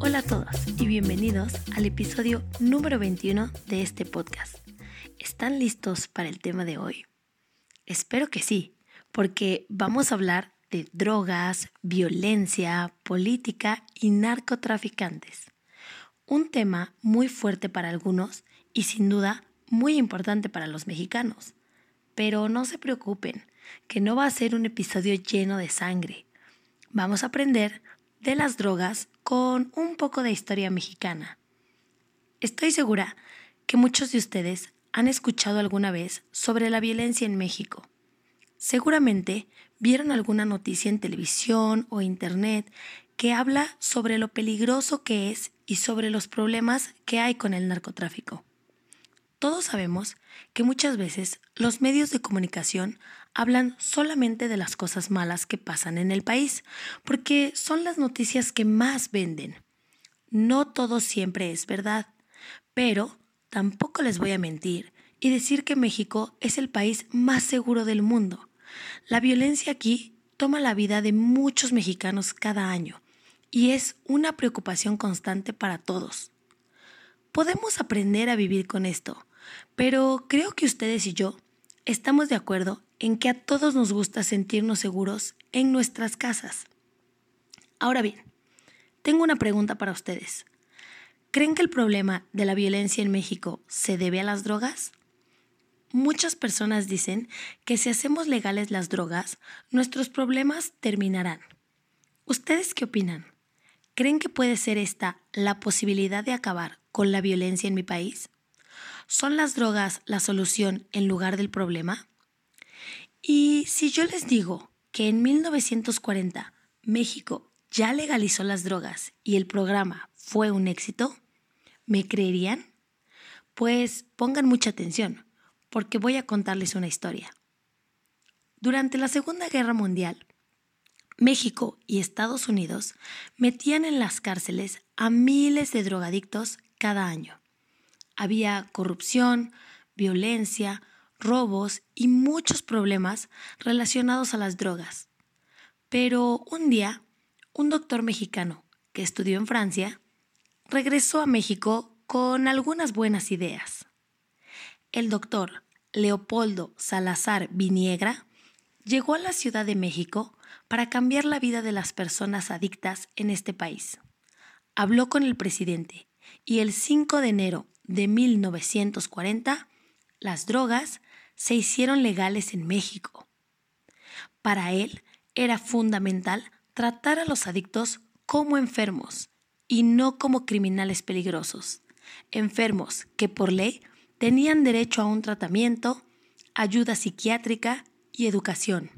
Hola a todos y bienvenidos al episodio número 21 de este podcast. ¿Están listos para el tema de hoy? Espero que sí, porque vamos a hablar de drogas, violencia, política y narcotraficantes. Un tema muy fuerte para algunos y sin duda muy importante para los mexicanos. Pero no se preocupen, que no va a ser un episodio lleno de sangre. Vamos a aprender de las drogas con un poco de historia mexicana. Estoy segura que muchos de ustedes han escuchado alguna vez sobre la violencia en México. Seguramente vieron alguna noticia en televisión o internet que habla sobre lo peligroso que es y sobre los problemas que hay con el narcotráfico. Todos sabemos que muchas veces los medios de comunicación hablan solamente de las cosas malas que pasan en el país, porque son las noticias que más venden. No todo siempre es verdad, pero tampoco les voy a mentir y decir que México es el país más seguro del mundo. La violencia aquí toma la vida de muchos mexicanos cada año y es una preocupación constante para todos. Podemos aprender a vivir con esto, pero creo que ustedes y yo estamos de acuerdo en que a todos nos gusta sentirnos seguros en nuestras casas. Ahora bien, tengo una pregunta para ustedes. ¿Creen que el problema de la violencia en México se debe a las drogas? Muchas personas dicen que si hacemos legales las drogas, nuestros problemas terminarán. ¿Ustedes qué opinan? ¿Creen que puede ser esta la posibilidad de acabar con la violencia en mi país? ¿Son las drogas la solución en lugar del problema? Y si yo les digo que en 1940 México ya legalizó las drogas y el programa fue un éxito, ¿me creerían? Pues pongan mucha atención porque voy a contarles una historia. Durante la Segunda Guerra Mundial, México y Estados Unidos metían en las cárceles a miles de drogadictos cada año. Había corrupción, violencia, robos y muchos problemas relacionados a las drogas. Pero un día, un doctor mexicano que estudió en Francia regresó a México con algunas buenas ideas. El doctor Leopoldo Salazar Viniegra llegó a la Ciudad de México para cambiar la vida de las personas adictas en este país. Habló con el presidente y el 5 de enero de 1940 las drogas se hicieron legales en México. Para él era fundamental tratar a los adictos como enfermos y no como criminales peligrosos, enfermos que por ley tenían derecho a un tratamiento, ayuda psiquiátrica y educación.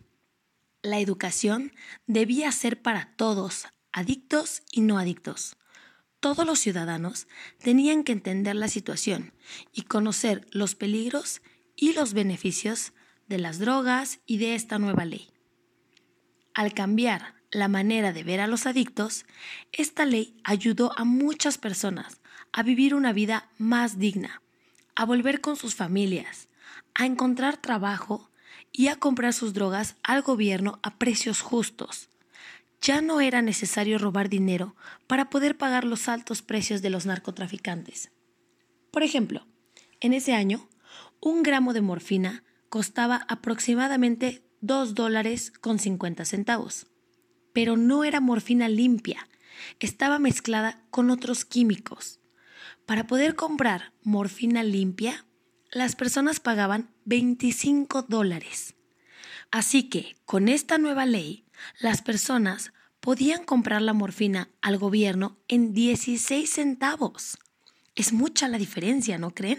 La educación debía ser para todos, adictos y no adictos. Todos los ciudadanos tenían que entender la situación y conocer los peligros y los beneficios de las drogas y de esta nueva ley. Al cambiar la manera de ver a los adictos, esta ley ayudó a muchas personas a vivir una vida más digna a volver con sus familias, a encontrar trabajo y a comprar sus drogas al gobierno a precios justos. Ya no era necesario robar dinero para poder pagar los altos precios de los narcotraficantes. Por ejemplo, en ese año, un gramo de morfina costaba aproximadamente 2 dólares con 50 centavos. Pero no era morfina limpia, estaba mezclada con otros químicos. Para poder comprar morfina limpia, las personas pagaban 25 dólares. Así que, con esta nueva ley, las personas podían comprar la morfina al gobierno en 16 centavos. Es mucha la diferencia, ¿no creen?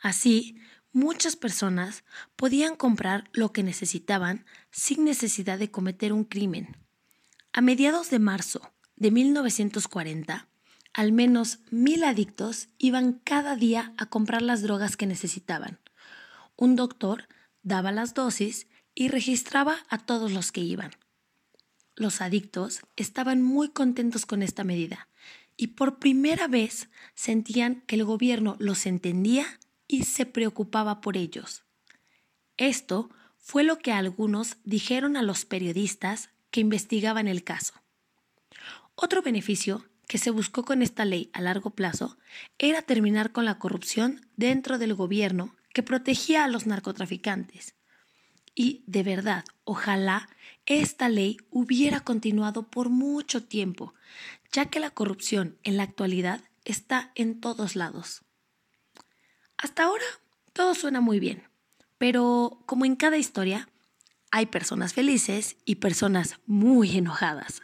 Así, muchas personas podían comprar lo que necesitaban sin necesidad de cometer un crimen. A mediados de marzo de 1940, al menos mil adictos iban cada día a comprar las drogas que necesitaban. Un doctor daba las dosis y registraba a todos los que iban. Los adictos estaban muy contentos con esta medida y por primera vez sentían que el gobierno los entendía y se preocupaba por ellos. Esto fue lo que algunos dijeron a los periodistas que investigaban el caso. Otro beneficio que se buscó con esta ley a largo plazo era terminar con la corrupción dentro del gobierno que protegía a los narcotraficantes. Y de verdad, ojalá esta ley hubiera continuado por mucho tiempo, ya que la corrupción en la actualidad está en todos lados. Hasta ahora todo suena muy bien, pero como en cada historia, hay personas felices y personas muy enojadas.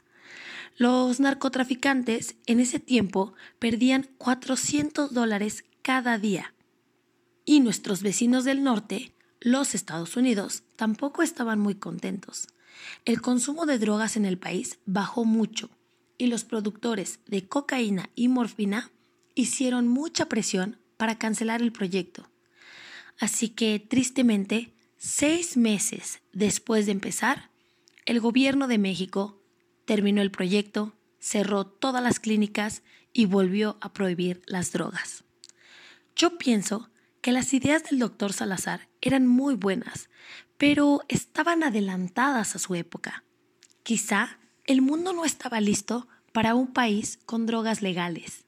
Los narcotraficantes en ese tiempo perdían 400 dólares cada día. Y nuestros vecinos del norte, los Estados Unidos, tampoco estaban muy contentos. El consumo de drogas en el país bajó mucho y los productores de cocaína y morfina hicieron mucha presión para cancelar el proyecto. Así que, tristemente, seis meses después de empezar, el gobierno de México terminó el proyecto, cerró todas las clínicas y volvió a prohibir las drogas. Yo pienso que las ideas del doctor Salazar eran muy buenas, pero estaban adelantadas a su época. Quizá el mundo no estaba listo para un país con drogas legales.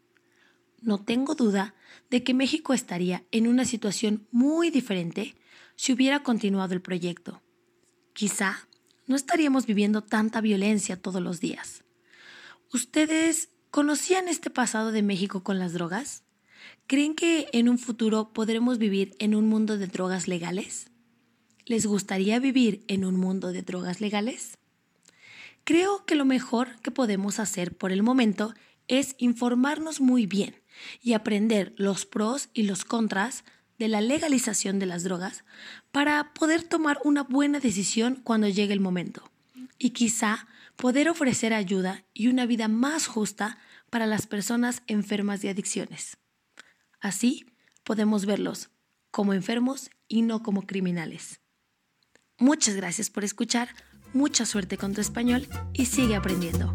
No tengo duda de que México estaría en una situación muy diferente si hubiera continuado el proyecto. Quizá no estaríamos viviendo tanta violencia todos los días. ¿Ustedes conocían este pasado de México con las drogas? ¿Creen que en un futuro podremos vivir en un mundo de drogas legales? ¿Les gustaría vivir en un mundo de drogas legales? Creo que lo mejor que podemos hacer por el momento es informarnos muy bien y aprender los pros y los contras de la legalización de las drogas para poder tomar una buena decisión cuando llegue el momento y quizá poder ofrecer ayuda y una vida más justa para las personas enfermas de adicciones. Así podemos verlos como enfermos y no como criminales. Muchas gracias por escuchar, mucha suerte con tu español y sigue aprendiendo.